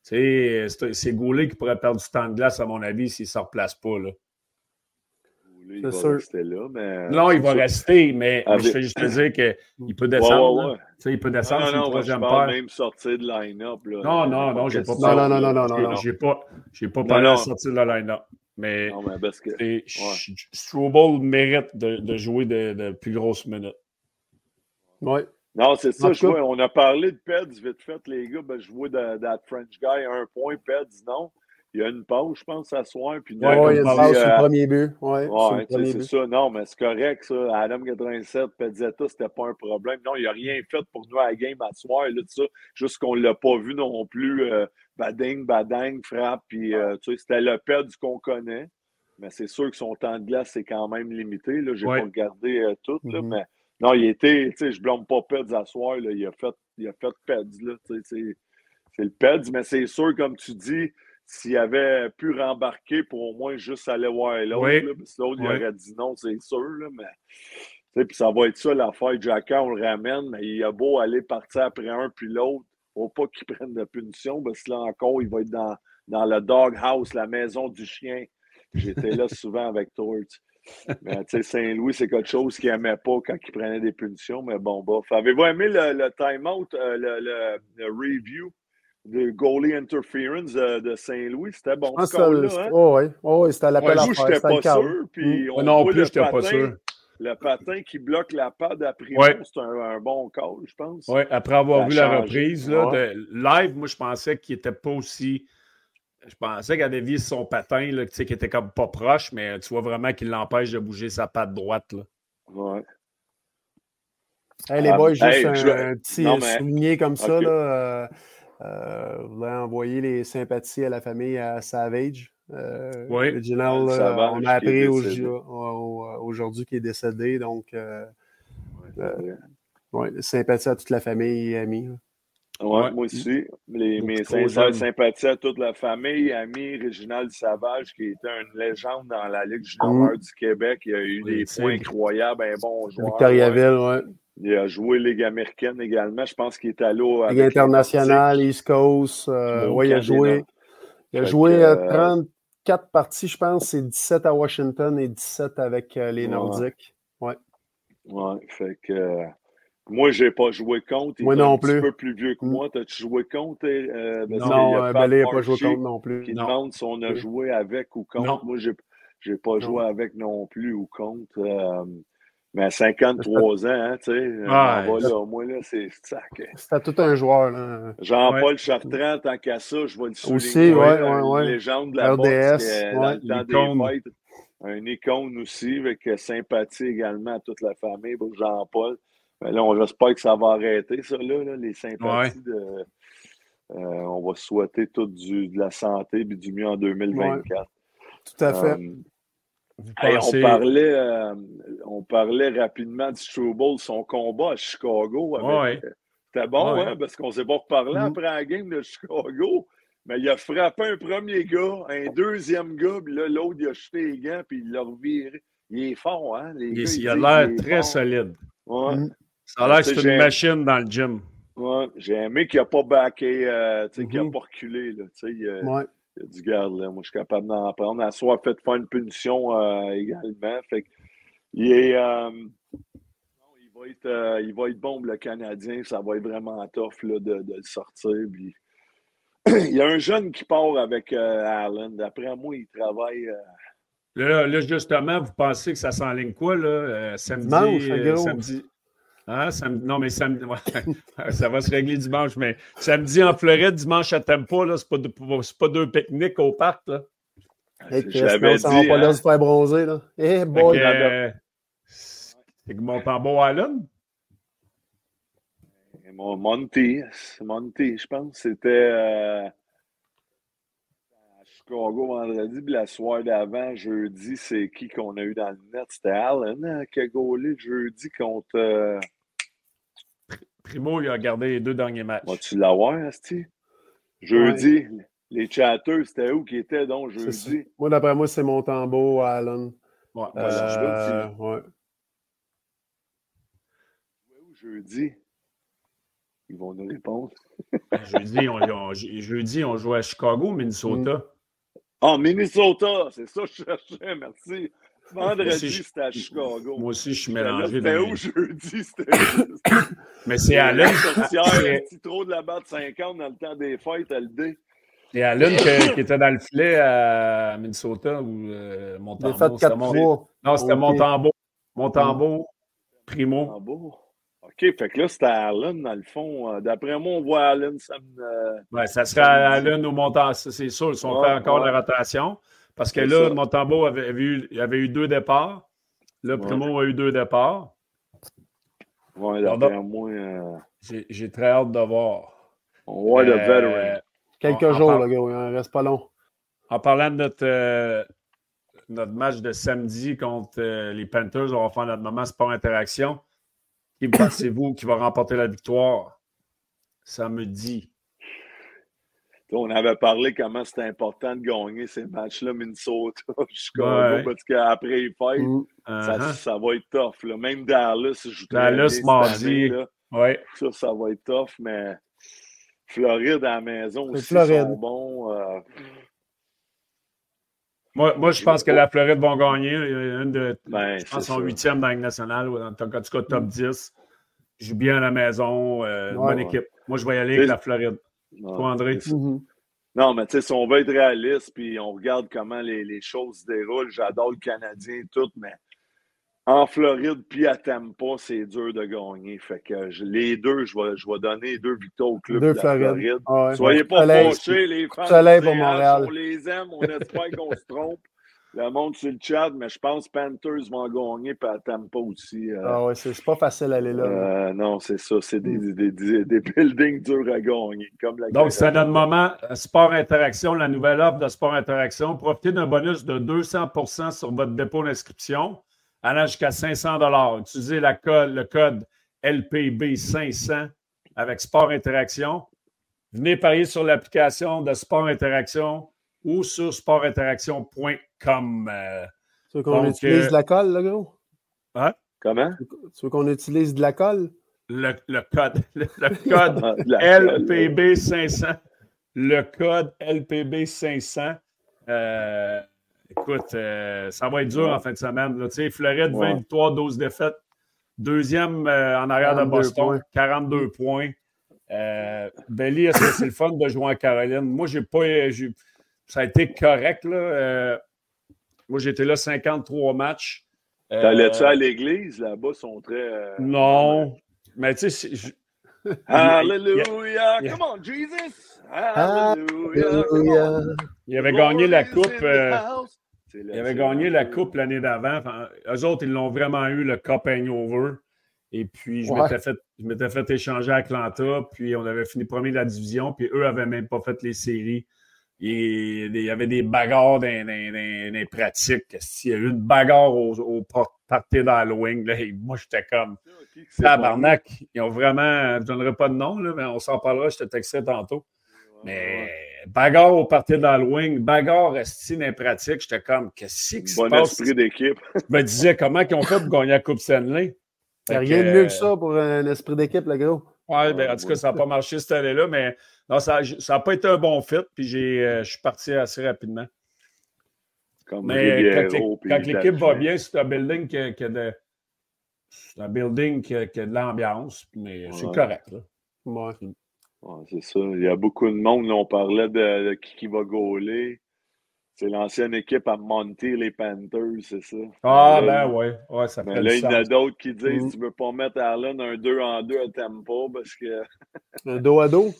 C'est Goulet qui pourrait perdre du temps de glace, à mon avis, s'il ne se replace pas. Là. Il va rester là, mais... Non, il va rester, mais je fais juste te dire qu'il peut descendre. Il peut descendre le troisième paire. même sortir de line-up. Non, non, non, j'ai pas Non, non, non, non, non. J'ai pas, pas parlé de sortir de la line-up. Mais, non, mais parce que, ouais. mérite de, de jouer de, de, plus grosses minutes. Oui. Non, c'est ça. Je vois, on a parlé de Peds vite fait, les gars. Ben, je vois de, de French guy, un point, Peds, non? Il y a une pause, je pense, à soir. Puis oui, il y a une pause sur le premier but. Oui, ouais, c'est ça. Non, mais c'est correct, ça. Adam 87, Pezzetta, c'était pas un problème. Non, il n'a rien fait pour nous à la game à soir. Là, ça. Juste qu'on ne l'a pas vu non plus. Euh, bading, bading, frappe. Puis, euh, tu sais, c'était le Peds qu'on connaît. Mais c'est sûr que son temps de glace, c'est quand même limité. Je n'ai pas regardé euh, tout. Là, mm-hmm. Mais non, il était, tu sais, je blâme pas Peds à soir. Là. Il a fait, il a fait Peds. Là, c'est le Peds, mais c'est sûr, comme tu dis, s'il avait pu rembarquer pour au moins juste aller voir l'autre, oui. l'autre, il aurait dit non, c'est sûr. Là, mais puis ça va être ça l'affaire. Jacka, on le ramène, mais il a beau aller partir après un puis l'autre, faut pas qu'il prenne de punition, parce que là encore, il va être dans, dans le doghouse, la maison du chien. J'étais là souvent avec Tort. Mais tu sais, Saint-Louis, c'est quelque chose qu'il n'aimait pas quand il prenait des punitions, mais bon, bof. Avez-vous aimé le, le time-out, euh, le, le, review? De goalie interference de, Saint-Louis. C'était bon ah, score, là. Hein? Oh, oui, oh, oui c'était l'appel ouais, à faire. pas sûr. Puis mm. on non plus, j'étais pas sûr. Le patin qui bloque la patte après ouais. c'est un, bon call, je pense. Oui, après avoir vu la reprise là, de live, moi, je pensais qu'il n'était pas aussi. Je pensais qu'il avait vu son patin, là, qui était comme pas proche, mais tu vois vraiment qu'il l'empêche de bouger sa patte droite. Là. Ouais. Hey, les boys, juste un, petit souligné comme ça. Là, euh, euh, je voulais envoyer les sympathies à la famille à Savage. Euh, oui. Original, euh, on a appris aujourd'hui qu'il est décédé. Donc, euh, ouais, sympathie à toute la famille et amis. Ouais, moi aussi. Les, mes sincères sympathies à toute la famille, amis, Réginald Savage, qui était une légende dans la Ligue junior mm. du Québec. Il a eu des points incroyables, un bon joueur. Victoriaville, oui. Il a joué Ligue américaine également. Je pense qu'il est allé au. Ligue internationale, East Coast. Euh, oui, il a joué. Il a joué 34 euh, parties, je pense. C'est 17 à Washington et 17 avec euh, les Nordiques. Ouais. Ouais, fait que. moi, je n'ai pas joué contre. moi non plus. Un peu plus vieux que mm. moi. As-tu joué contre? non, Belé n'a pas joué contre non plus. Qui demande si on a joué avec ou contre. Moi, je n'ai pas joué avec non plus ou contre. Mais à 53 ans, hein, tu sais, ah, là, au moins, là, c'est sac. C'était tout un joueur, là. Jean-Paul Chartrand, tant qu'à ça, je vais le souligner. Aussi, ouais, ouais. Une légende de la RDS, boxe, dans le temps des fêtes. Un icône aussi, avec sympathie également à toute la famille, pour Jean-Paul. Mais là, on espère que ça va arrêter, ça, là, les sympathies de... Euh, on va souhaiter tout du, de la santé et du mieux en 2024. Tout à fait. On, parlait, euh, on parlait rapidement de Struble, son combat à Chicago. Avec, euh, C'était bon, hein, parce qu'on s'est pas reparlé mm. après la game de Chicago. Mais il a frappé un premier gars, un deuxième gars, puis là, l'autre, il a jeté les gants, puis il l'a reviré. Il est fort, hein? Les il, a l'air très solide. Ouais. Mm. Ça a l'air que c'est une machine dans le gym. Ouais. J'ai aimé qu'il n'a pas backé, euh, qu'il n'a mm-hmm. pas reculé. Là, ouais. Il a dit, garde, là, moi, je suis capable d'en prendre. À soi, fait faire une punition euh, également. Fait il est. Euh, il, va être, euh, il va être bon, le Canadien. Ça va être vraiment tough là, de, de, le sortir. Puis... il y a un jeune qui part avec Allen. D'après moi, il travaille. Là, là, justement, vous pensez que ça s'enligne quoi, là? samedi? samedi? Hein, non, mais samedi, ça va se régler dimanche, mais samedi en Floride, dimanche à Tempa, là, c'est pas, pas deux pique-niques au parc, là. Hey, dit, on va pas là hein. se faire bronzer, là. Eh, boy! Euh, c'est que mon tambour Allen? Mon Monty, Monty, je pense, c'était euh, à Chicago vendredi, puis la soirée d'avant, jeudi, c'est qui qu'on a eu dans le net? C'était Allen hein, qui a gaulé jeudi contre. Euh, Primo, il a gardé les deux derniers matchs. Vas-tu l'avoir, Asti? Jeudi, les chatteurs, c'était où qui étaient donc jeudi? Moi, d'après moi, c'est mon tambour, Allen. Ouais, moi, euh, ouais. Jeudi? Ils vont nous répondre. jeudi, on, jeudi, on joue à Chicago, Minnesota. Ah, Minnesota, c'est ça que je cherchais, merci. Vendredi, c'était à Chicago. Moi aussi, je suis mélangé. C'était où jeudi? C'était. Mais c'est Allen. un petit trop de la batte 50 dans le temps des fêtes, à l'idée. C'est Allen qui était dans le filet à Minnesota ou euh, Montembeau. Non, c'était Montembeau. Montembeau, Primo. Montembeau. OK, fait que là, c'était Allen, dans le fond. Euh, d'après moi, on voit Allen. Ça, euh, ouais, ça serait Allen ou Montembeau, c'est sûr. Ils sont fait encore la rotation. Parce que là, Montembeau avait, eu, avait eu deux départs. Là, Primo a eu deux départs. Oui, d'après moi. Euh, j'ai très hâte de voir. On voit le veteran. Quelques jours, le gars, il ne reste pas long. En parlant de notre, notre match de samedi contre les Panthers, on va faire notre moment sport interaction. Qui pensez-vous qui va remporter la victoire? Samedi? On avait parlé comment c'était important de gagner ces matchs-là, Minnesota, Chicago, parce qu'après les fêtes, mm. uh-huh. ça, va être tough. Même Dallas, je Dallas mardi. Ouais. Ça, ça va être tough, mais Floride à la maison aussi sont bons. Euh, moi, moi, je pense que la Floride va gagner. Une de, ben, je pense son huitième dans la nationale, ou en tout cas top 10. Je joue bien à la maison. Euh, bonne équipe. Moi, je vais y aller avec la Floride. Toi, André? Mm-hmm. Non, mais tu sais, si on veut être réaliste, puis on regarde comment les, les choses se déroulent, j'adore le Canadien et tout, mais en Floride puis à Tampa, c'est dur de gagner. Fait que les deux, je vais, je vais donner deux victoires au club de la Floride. Ah Soyez pas fâchés, les fans. Soleil pour Montréal. On les aime, on espère qu'on se trompe. Le monde sur le chat, mais je pense que Panthers vont gagner puis à Tampa aussi. Euh. ah ouais, c'est pas facile d'aller là. Euh, non, c'est ça. C'est des, mm. des, des, des, buildings durs à gagner. Comme la Donc, c'est notre moment. Euh, Sport Interaction, la nouvelle offre de Sport Interaction. Profitez d'un bonus de 200% sur votre dépôt d'inscription allant jusqu'à 500 Utilisez la code, le code LPB500 avec Sport Interaction. Venez parier sur l'application de Sport Interaction ou sur sportinteraction.com. Euh, tu veux qu'on utilise de la colle, là, gros? Hein? Comment? Tu veux qu'on utilise de la colle? Le, code, le, code LPB500. Le code LPB500. Euh, Écoute, euh, ça va être dur en fin de semaine. Tu sais, Floride, 20 victoires, 12 défaites. Deuxième euh, en arrière de Boston, 42 points. Euh, Belly, est-ce que c'est le fun de jouer en Caroline? Moi, j'ai pas. Ça a été correct. Là. Euh, moi, j'étais là 53 matchs. T'allais-tu à l'église? Là-bas, ils sont très. non. Mais tu sais, Hallelujah! Come on, Jesus! Hallelujah! Il avait gagné la coupe. Euh, il avait gagné la coupe l'année d'avant. Enfin, eux autres, ils l'ont vraiment eu, le Cup Hangover. Et puis, je m'étais fait, fait, échanger à Atlanta. Puis, on avait fini premier de la division. Puis, eux n'avaient même pas fait les séries. Il y avait des bagarres dans, les pratiques. Il y a eu une bagarre au, au party d'Halloween. Moi, j'étais comme tabarnak. Ils ont vraiment, je ne donnerai pas de nom, là, mais on s'en parlera, je te textais tantôt. Mais bagarre au parti d'Halloween, bagarre restine dans les pratiques, j'étais comme, qu'est-ce qui se bon passe? esprit d'équipe. je me disais, comment ils ont fait pour gagner la Coupe Stanley? Il n'y a rien de mieux que ça pour un esprit d'équipe, le gros. Oui, ben, en tout cas, ça n'a pas marché cette année-là, mais non, ça n'a pas été un bon fit, puis euh, je suis parti assez rapidement. Comme mais quand l'équipe va bien, c'est un building qui a, de. un building qui a, de l'ambiance, mais c'est correct. Là. Ouais. c'est ça. Il y a beaucoup de monde. on parlait de, qui, qui va gauler. C'est l'ancienne équipe à monter les Panthers, c'est ça? Ah, ben oui. Ouais, ça mais là, il y en a d'autres qui disent mm. tu ne veux pas mettre Allen un 2 en 2 à tempo parce que. un dos à dos?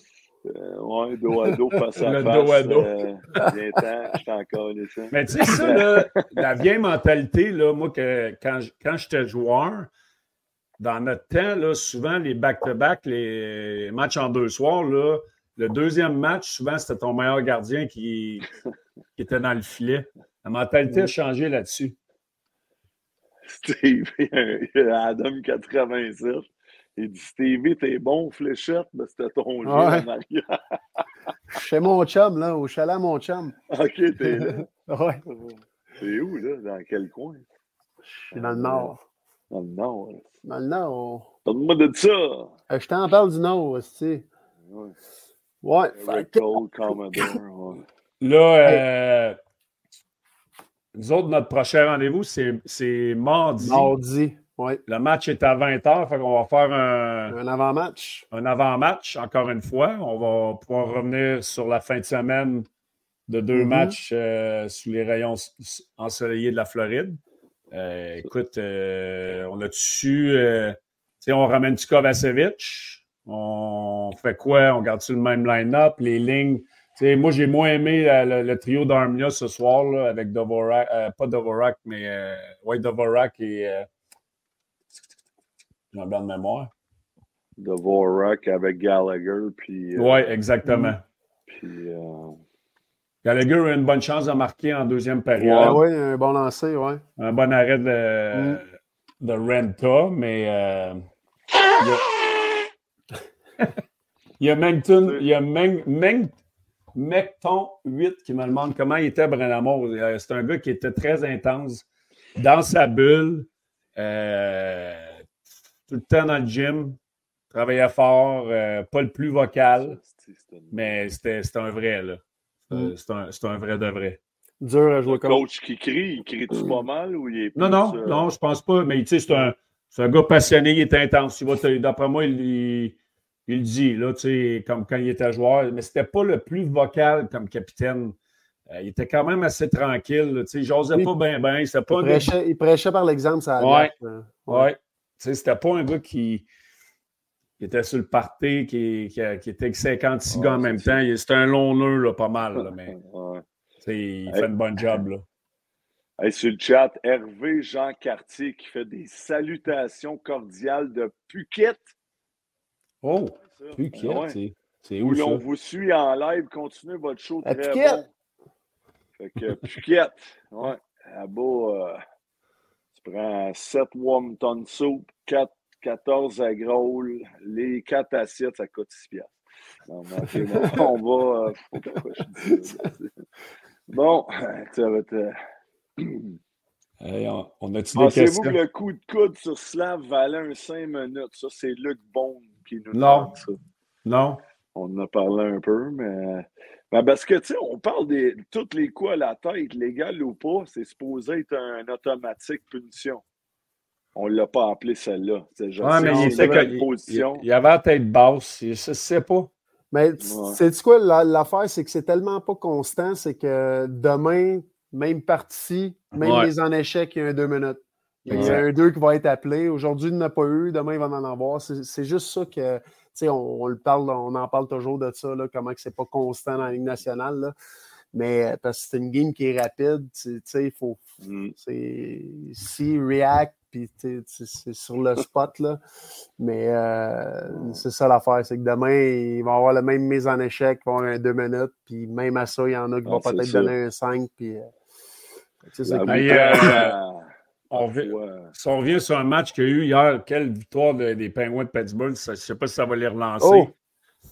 Euh, ouais, dos à dos, face à le face. dos à dos. Euh, bien temps, je encore ça. Mais tu sais, ça, là, la vieille mentalité, là, moi, que, quand, quand j'étais joueur, dans notre temps, là, souvent, les back-to-back, les matchs en deux soirs, là, le deuxième match, souvent, c'était ton meilleur gardien qui, qui était dans le filet. La mentalité a changé là-dessus. Steve, Adam 87. Il dit Stevie, t'es bon, fléchette, mais c'était ton jeu ouais. Chez mon chum, là, au chalet mon chum. OK, t'es là. ouais. T'es où, là? Dans quel coin? Je suis dans le nord. Dans le nord. Dans le nord. Donne-moi de ça. Euh, je t'en parle du nord, tu sais. Ouais. Ouais. Cold, Là, euh, nous autres, notre prochain rendez-vous, c'est mardi. Mardi, oui. Le match est à 20h, fait qu'on va faire un... Un avant-match. Un avant-match, encore une fois. On va pouvoir revenir sur la fin de semaine de deux Mhm. matchs euh, sous les rayons ensoleillés de la Floride. Euh, écoute, euh, on a dessus... euh, tu sais, on ramène-tu Kovacevic? On fait quoi? On garde-tu le même line-up? Les lignes... Tu sais, moi, j'ai moins aimé euh, le, le trio d'Armia ce soir là, avec Dvorak, euh, pas Dvorak, mais euh, ouais, Dvorak et... Euh, j'ai un blanc de mémoire. Dvorak avec Gallagher, puis. euh, Oui, exactement. Puis. euh, Gallagher a une bonne chance de marquer en deuxième Ah période. oui, un bon lancer, oui. Un bon arrêt de, de Renta, mais euh, il y a Mengton, il y a Meng, Meng- Mecton 8 qui me demande comment il était Brennamour. Euh, C'est un gars qui était très intense dans sa bulle, euh, tout le temps dans le gym, travaillait fort, euh, pas le plus vocal, une- mais c'était c'était un vrai, là. Mm. C'est un, vrai de vrai. Dur à jouer Le comme. coach qui crie, il crie-tu pas mal ou il est. Non, plus, non, euh, non, je pense pas. Mais tu sais, c'est un, c'est un gars passionné, il est intense. D'après moi, il, il, il le dit, là, tu sais, comme quand il était joueur. Mais c'était pas le plus vocal comme capitaine. Euh, il était quand même assez tranquille. Tu sais, j'osais Oui. pas bien, bien. C'était pas Il gars. prêchait, il prêchait par l'exemple, ça Ouais. allait. euh, Ouais. Tu sais, c'était pas un gars qui, qui était sur le party, qui, qui, qui était avec 56 Ouais, gars en c'est même temps. Il- C'était un long nœud, là, pas mal, là, mais Ouais. tu sais, il Hey. fait une bonne job, là. Hey, sur le chat, Hervé Jean Cartier qui fait des salutations cordiales de Phuket. Oh. Phuket, Ouais. c'est- c'est Où où ça? l'on vous suit en live, continuez votre show À très Phuket. bon. Fait que Phuket, ouais, là-bas, euh, tu prends 7 wonton soup, 4, 14 agrolles, les 4 assiettes, ça coûte 6 piastres. Non, bon, on va... euh. Bon, ça va être... Hey, on, on a-tu des Pensez-vous que le coup de coude sur Slav valait un 5 minutes? Ça, c'est Luc Bond qui nous Non. demande ça. Non? On en a parlé un peu, mais. mais parce que, tu sais, on parle de tous les coups à la tête, légal ou pas, c'est supposé être un automatique punition. On ne l'a pas appelé celle-là. C'est genre, Ouais, mais il était que- il, position. il- il avait la tête basse. Je ne sais pas. Mais Ouais. c'est quoi la- l'affaire, c'est que c'est tellement pas constant, c'est que demain, même partie, même Ouais. les en échec, il y a un deux minutes. Il y a un deux qui va être appelé. Aujourd'hui, il n'y en a pas eu. Demain, il va en avoir. C'est c'est juste ça que, tu sais, on, on le parle, on en parle toujours de ça, là, comment que c'est pas constant dans la Ligue nationale. là. Mais euh, parce que c'est une game qui est rapide, tu sais, il faut. Mm. c'est- Si react, puis c'est sur le spot, là. Mais euh, c'est ça l'affaire, c'est que demain, il va avoir la même mise en échec, il va avoir un deux minutes, puis même à ça, il y en a qui Ah, vont peut-être donner un 5, puis. euh, c'est ça on vit- Si on revient sur un match qu'il y a eu hier, quelle victoire de- des Penguins de Pittsburgh, ça- je ne sais pas si ça va les relancer. Oh!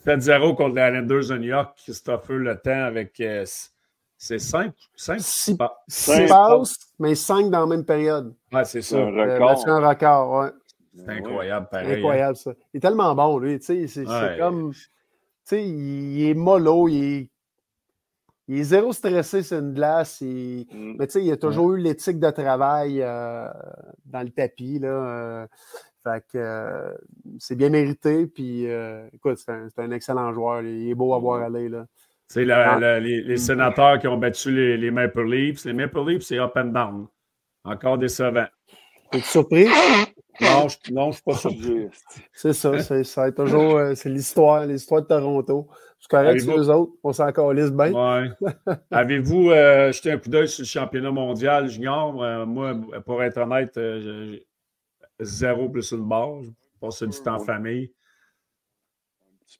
7-0 contre les Islanders de New York, Christopher Le Temps avec. euh, c'est 5? 5? Six- Ah, Six Cinq. passes, mais 5 dans la même période. Ouais, c'est c'est ça. un Euh, record. ouais. C'est incroyable, pareil. hein. Incroyable, ça. Il est tellement bon, lui. Tu sais, c'est c'est Ouais. comme. Tu sais, il, il est mollo, il est, il est zéro stressé sur une glace. il- Mm. Mais tu sais, il a toujours eu l'éthique de travail euh, dans le tapis. Là, euh, fait que euh, c'est bien mérité. Puis, écoute, c'est un, excellent joueur. Il est beau à voir aller. Là. C'est ah. les, sénateurs qui ont battu les, Maple Leafs. Les Maple Leafs, c'est up and down. Encore décevant. Es-tu surpris? Non, je ne suis pas surpris. C'est ça, c'est toujours euh, c'est l'histoire, l'histoire de Toronto. C'est correct sur les autres, on s'en calisse bien. Ouais. Avez-vous euh, jeté un coup d'œil sur le championnat mondial junior? Euh, moi, pour être honnête, zéro plus une barre. Je passe du temps en famille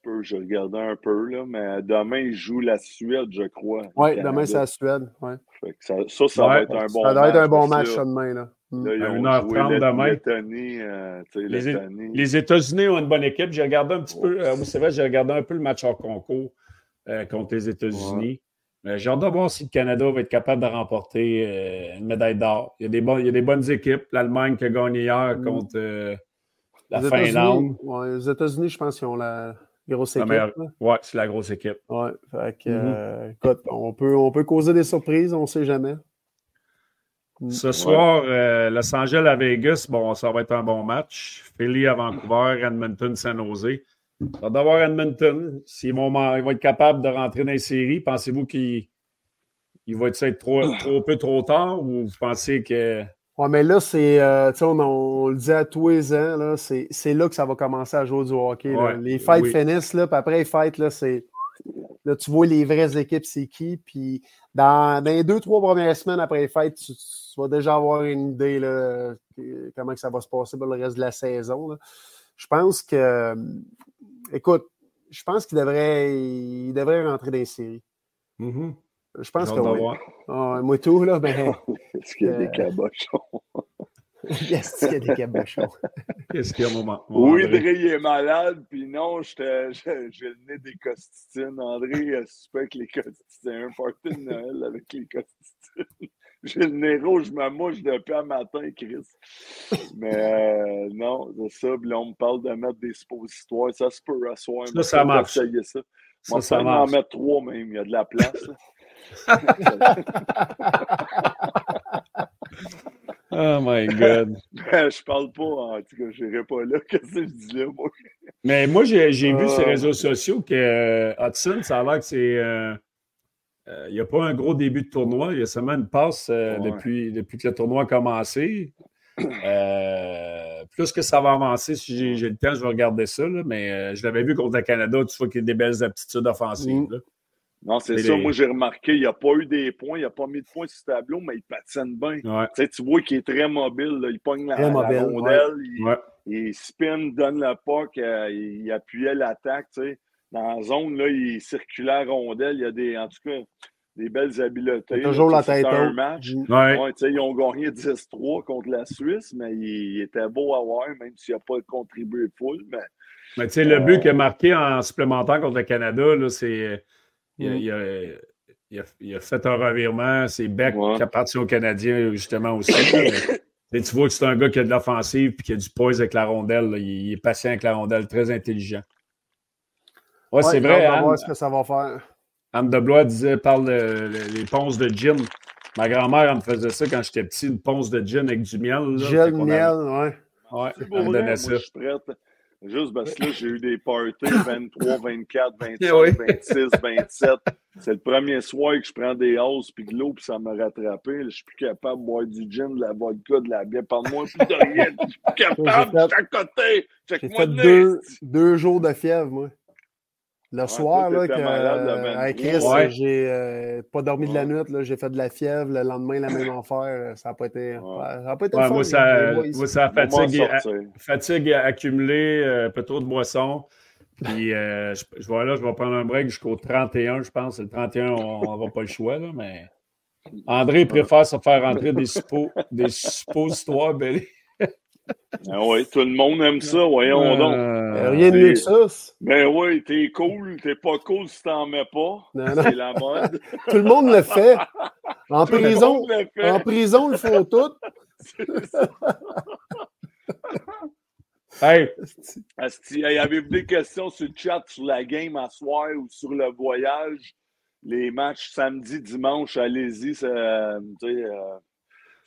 peu. Je regardais un peu, là, mais demain, il joue la Suède, je crois. Oui, demain, c'est la Suède. Ouais. Ça, ça, ça va être un bon match. Ça doit être un bon match, ça, demain. Là. Là, ils ont 1h30 demain. Euh, les, les États-Unis ont une bonne équipe. J'ai regardé un petit peu, euh, c'est vrai, j'ai regardé un peu le match en concours euh, contre les États-Unis. J'ai hâte de voir si le Canada va être capable de remporter une médaille d'or. Il, y a des il y a des bonnes équipes. L'Allemagne qui a gagné hier mm. contre la Finlande. Ouais, les États-Unis, je pense qu'ils ont la, Grosse équipe. Oui, c'est la grosse équipe. Ouais, fait que, mm-hmm. euh, écoute, on peut, on peut causer des surprises, on ne sait jamais. Mm. Ce soir, euh, Los Angeles à Vegas, bon, ça va être un bon match. Philly à Vancouver, Edmonton, San Jose. Ça va Edmonton. S'ils vont, ils vont être capables de rentrer dans les séries, pensez-vous qu'ils vont être trop, trop peu trop tard ou vous pensez que. Oui, mais là, c'est, euh, on, on, le dit à tous les ans, là, c'est, là que ça va commencer à jouer du hockey. les fights finissent, là, puis après les fights, là, c'est. Là, tu vois les vraies équipes, c'est qui. Puis dans, les deux, trois premières semaines après les fights, tu, vas déjà avoir une idée là, comment que ça va se passer pour le reste de la saison. Je pense que. Écoute, je pense qu'il devrait, il devrait rentrer dans les séries. Mm-hmm. Je pense que oui. Ah, moi tout, là, ben. Est-ce qu'il y a des euh, cabochons? Est-ce qu'il y a des cabochons? Qu'est-ce qu'il y a un moment? oui, André, est malade, puis non, j'ai le nez des costitines. André avec les costitines. Un party de Noël avec les costitines. J'ai le nez rouge, je me mouche depuis un matin, Chris. Mais euh, non, c'est ça. Puis là, on me parle de mettre des suppositoires. Ça se peut asseoir. Ça, ça marche. Ça. Moi, ça, ça marche. en mettre trois même. Il y a de la place. Oh my God. je parle pas, en tout cas, je n'irai pas là. Qu'est-ce que je dis là, moi? Mais moi, j'ai vu sur les réseaux sociaux que euh, Hudson, ça a l'air que c'est. Euh, euh, il n'y a pas un gros début de tournoi. Il y a seulement une passe depuis, depuis que le tournoi a commencé. plus que ça va avancer, si j'ai le temps, je vais regarder ça. mais je l'avais vu contre le Canada, tu vois qu'il y a des belles aptitudes offensives. Mm. Non, c'est ça. Moi, j'ai remarqué, il n'a pas eu des points, il n'a pas mis de points sur ce tableau, mais il patine bien. Tu vois qu'il est très mobile. Il pogne la, rondelle, il, spin, donne le puck, euh, il, appuyait l'attaque. Dans la zone, là, il circulait la rondelle. Il y a des, en tout cas, des belles habiletés. Toujours la tête un match. Ouais. ils ont gagné 10-3 contre la Suisse, mais il, était beau à voir, même s'il n'a pas contribué full. Mais, mais tu sais, le but qu'il a marqué en supplémentaire contre le Canada, c'est il a, fait un revirement. C'est Beck qui appartient aux Canadiens, justement, aussi. tu vois que c'est un gars qui a de l'offensive et qui a du poise avec la rondelle. Il, est patient avec la rondelle, très intelligent. Ouais, c'est vrai. On va voir ce que ça va faire. Anne de Blois disait, parle des ponces de gin. Ma grand-mère, elle me faisait ça quand j'étais petit, une ponce de gin avec du miel. Gin, miel, ouais. Ouais, elle me donnait ça. Je suis prête. Juste parce que là, j'ai eu des parties 23, 24, 25, 26, 27. C'est le premier soir que je prends des hausses puis de l'eau puis ça m'a rattrapé. Je suis plus capable de boire du gin, de la vodka, de la bière. Parle-moi plus de rien. Je suis plus capable de chaque côté. J'ai fait deux, deux jours de fièvre, moi. Le soir, là, que, avec Chris, j'ai euh, pas dormi de la nuit, j'ai fait de la fièvre, le lendemain, la même affaire. Ça n'a pas été. Ça a pas été fun, moi, ça, moi, ça fatigue, fatigue accumulée, euh, un peu trop de boisson. Puis, euh, je, je, vais là, je vais prendre un break jusqu'au 31, je pense. Le 31, on n'aura pas le choix, là, mais. André préfère se faire rentrer des, suppos, des suppositoires, Belly. Ah oui, tout le monde aime ça, voyons donc. Euh, rien de mieux que ça. Ben oui, t'es cool, t'es pas cool si t'en mets pas. C'est la mode. tout le monde le fait. En prison, en prison, ils font tout. hey. Asti, avez-vous des questions sur le chat, sur la game à soir ou sur le voyage? Les matchs samedi, dimanche, allez-y. Euh,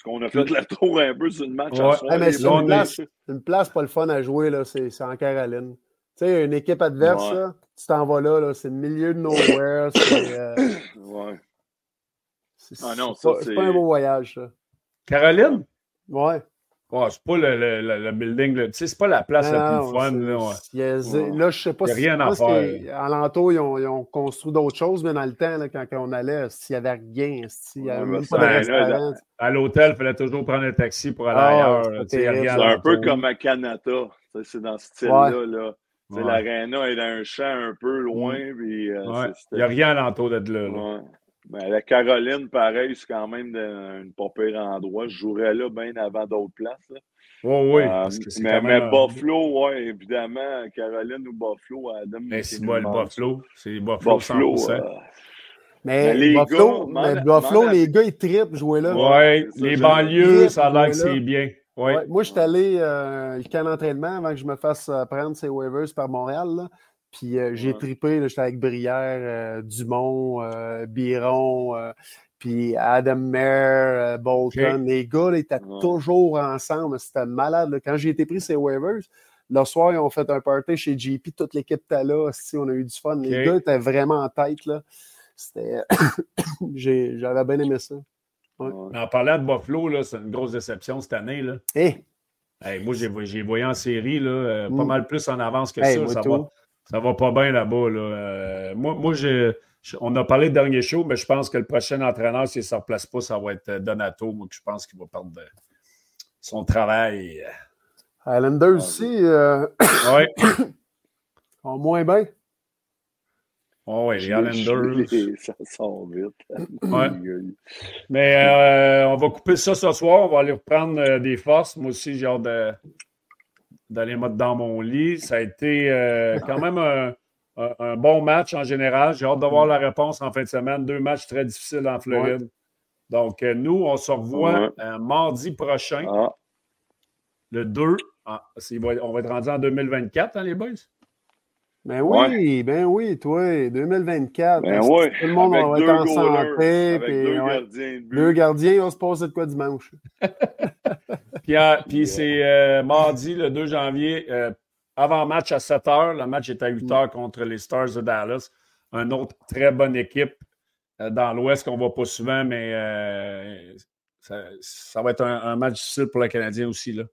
on a fait la tour un peu sur le match. Ouais. c'est une, place, une place pas le fun à jouer, là. C'est en Caroline. sais, une équipe adverse, là, tu t'en vas là, là c'est le milieu de nowhere. C'est euh, Ouais. c'est- Ah non, c'est ça, pas, c'est c'est- pas un beau voyage, ça. Caroline? Ouais. Ouais, c'est pas le, le- le- le building, là. tu sais, c'est pas la place la Non, plus fun. Là, ouais. y a- là, je sais pas Il y a si. rien à faire. Alentour, ils ont, ils ont construit d'autres choses, mais dans le temps, là, quand on allait, s'il n'y avait rien, s'il n'y avait Ouais, même pas de là, restaurant. À l'hôtel, il fallait toujours prendre un taxi pour aller Ah, ailleurs. là, y C'est un peu comme à Canada. C'est dans ce style-là. Là. Ouais. L'aréna est dans un champ un peu loin. euh, c'est- Il n'y a rien alentour de là. Mais la Caroline, pareil, c'est quand même un pas pire endroit. Je jouerais là bien avant d'autres places. là. Ouais, oui, Euh, mais mais un- Buffalo, oui, évidemment, Caroline ou Buffalo, Adam. Mais c'est c'est moi, le une Buffalo. C'est Buffalo, Buffalo, 100%. euh, Mais, Mais les Buffalo, gars, mais Buffalo, les gars, ils trippent jouer là. Ça, les banlieues, ça a l'air que c'est bien. Ouais. Ouais, moi, je suis allé euh, le camp d'entraînement avant que je me fasse euh, prendre ces waivers par Montréal. là. Puis euh, j'ai Ouais. là, J'étais avec Brière, euh, Dumont, euh, Biron, puis Adam Mayer, Bolton. Les gars là, étaient Ouais. toujours ensemble. C'était malade. là. Quand j'ai été pris ces waivers, le soir, ils ont fait un party chez JP. Toute l'équipe était là. Si, on a eu du fun. Les gars étaient vraiment en tête. C'était... J'avais bien aimé ça. ouais. En parlant de Buffalo, c'est une grosse déception cette année. Là. Hé! Hey, moi, j'ai voyé en série, là, pas Mm. mal plus en avance que Hey, ça. Ça va, ça va pas bien là-bas. Là. Euh, moi, moi je- on a parlé de dernier show, mais je pense que le prochain entraîneur, s'il ne se replace pas, ça va être euh, Donato. Moi, je pense qu'il va perdre de- son travail. Islanders aussi, euh, Oui, ont moins bien. ouais, les Je- Islanders. je- Ça sort vite. Ouais. Mais euh, on va couper ça ce soir. On va aller reprendre euh, des forces. Moi aussi, j'ai hâte de- d'aller mettre dans mon lit. Ça a été euh, quand même un, un- un bon match en général. J'ai hâte de voir la réponse en fin de semaine. Deux matchs très difficiles en Floride. Donc, euh, nous, on se revoit Ouais. euh, mardi prochain, Ah, le 2. Ah, on va être rendu en 2024, hein, les boys? Ben oui, ben oui, toi, 2024. ben ouais. Tout le monde avec va être en goalers, santé. Avec puis, deux ouais, gardiens de but. deux gardiens, on se passer de quoi dimanche? Puis, puis c'est euh, mardi, le 2 janvier, euh, avant match à 7 h. Le match est à 8 h contre les Stars de Dallas. Un autre très bonne équipe euh, dans l'Ouest qu'on ne voit pas souvent, mais ça, ça va être un, un match difficile pour le Canadien aussi. Là.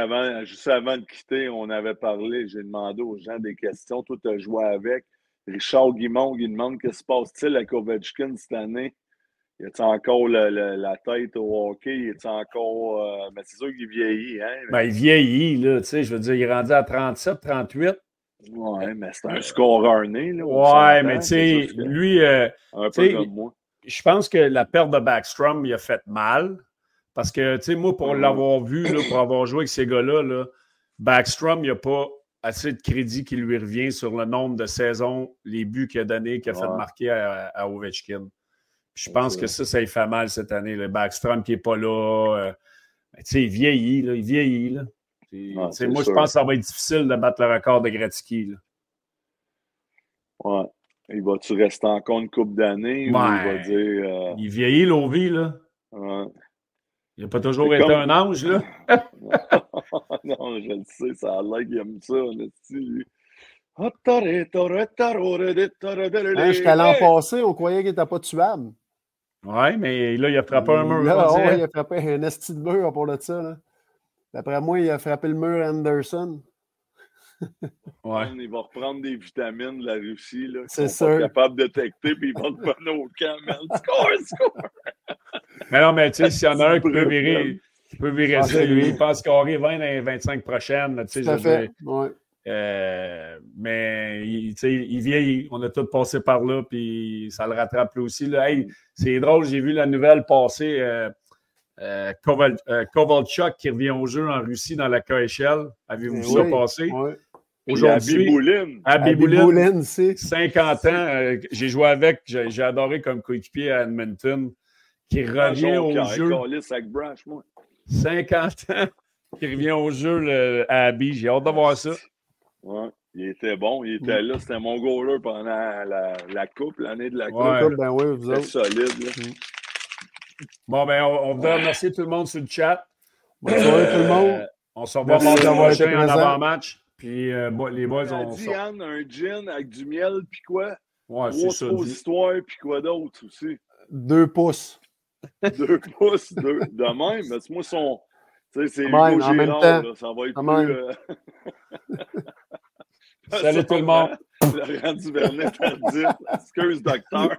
Avant, juste avant de quitter, on avait parlé, j'ai demandé aux gens des questions. Toi, tu as joué avec. Richard Guimond, il demande qui se passe-t-il à Ovechkin cette année? Y a-t-il encore le- le- la tête au hockey? Y a-t-il encore. euh, mais c'est sûr qu'il vieillit, hein? Ben, il vieillit, là, tu sais, je veux dire, il est rendu à 37, 38. Ouais, mais c'est un scoreur né, là. Ouais, mais tu c'est sais, sûr que- lui, euh, Un tu sais, peu comme moi. je pense que la perte de Backstrom, il a fait mal. Parce que, tu sais, moi, pour Mhm. l'avoir vu, là, pour avoir joué avec ces gars-là, là, Backstrom, il n'y a pas assez de crédit qui lui revient sur le nombre de saisons, les buts qu'il a donnés, qu'il a fait marquer à, à Ovechkin. Puis je Ouais, pense que ça, ça lui fait mal cette année. Le Backstrom qui n'est pas là. euh, ben, tu sais, il vieillit, là, il vieillit. Là. Puis, Ouais, tu sais, c'est moi, je pense que ça va être difficile de battre le record de Gretzky. là. Ouais. Il va-tu rester encore une coupe d'années ou il va Ouais. dire. euh, Il vieillit, Lovi, là. ouais. Il n'a pas toujours C'est été comme- un ange, là. non, je le sais, ça a l'air qu'il aime ça, honnêtement, lui. Hein, Hein, Jusqu'à l'an passé, on croyait qu'il n'était pas tuable. Ouais, mais là, il a frappé un mur. Là, ouais, il a frappé un esti de mur pour de ça. là. D'après moi, il a frappé le mur Anderson. Ouais. Il va reprendre des vitamines de la Russie. là, C'est sûr. capables de détecter, puis il va te prendre au camp, man. Score, score! Mais non, mais tu sais, s'il y en a un qui peut virer, qui peut virer ça, c'est lui, il pense qu'il aurait 20 dans les 25 prochaines. là, Tu sais, Tout à fait. dire, Ouais. Euh, mais il, il vieillit. On a tous passé par là, puis ça le rattrape lui aussi. Là. Hey, c'est drôle, j'ai vu la nouvelle passer. Euh, euh, Koval- euh, Kovalchuk qui revient au jeu en Russie dans la KHL. Avez-vous vu Eh ça oui, passer? Puis Aujourd'hui, à Abby Bibouline, Boulin, c'est. 50 ans, euh, j'ai joué avec, j'ai j'ai adoré comme coéquipier à Edmonton, qui revient au jeu. avec Brash, moi. 50 ans, qui revient au jeu le- à Abby. J'ai hâte de voir ça. Ouais, il était bon. Il était là. C'était mon goaler pendant la, la coupe, l'année de la coupe. Ouais. Ben oui, vous C'était autres. solide. là. Bon, ben, on, on voudrait remercier tout le monde sur le chat. Bonne soirée, tout le monde. Euh, on se revoit mardi prochain en avant-match. Puis euh, les boys ont. dit, Anne, un gin avec du miel, puis quoi? Ouais, c'est ça. histoires, puis quoi d'autre aussi? Deux pouces. deux pouces, deux, de même. Mais moi, son. Tu sais, c'est Hugo Gérard, ça va être plus. Euh... Salut tout le monde. Laurent Duvernay tardif. Excuse, docteur.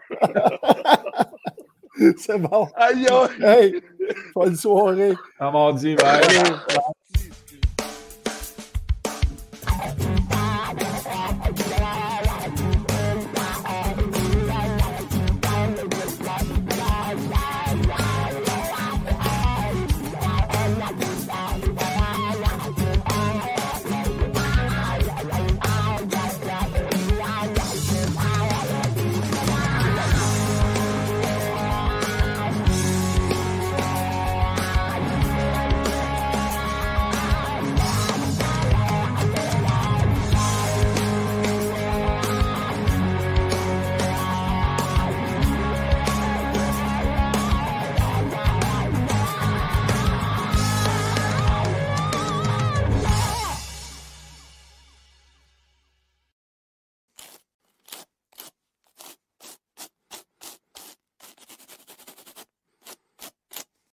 c'est bon. Aïe, aïe. Hey, bonne soirée. À mardi, bye.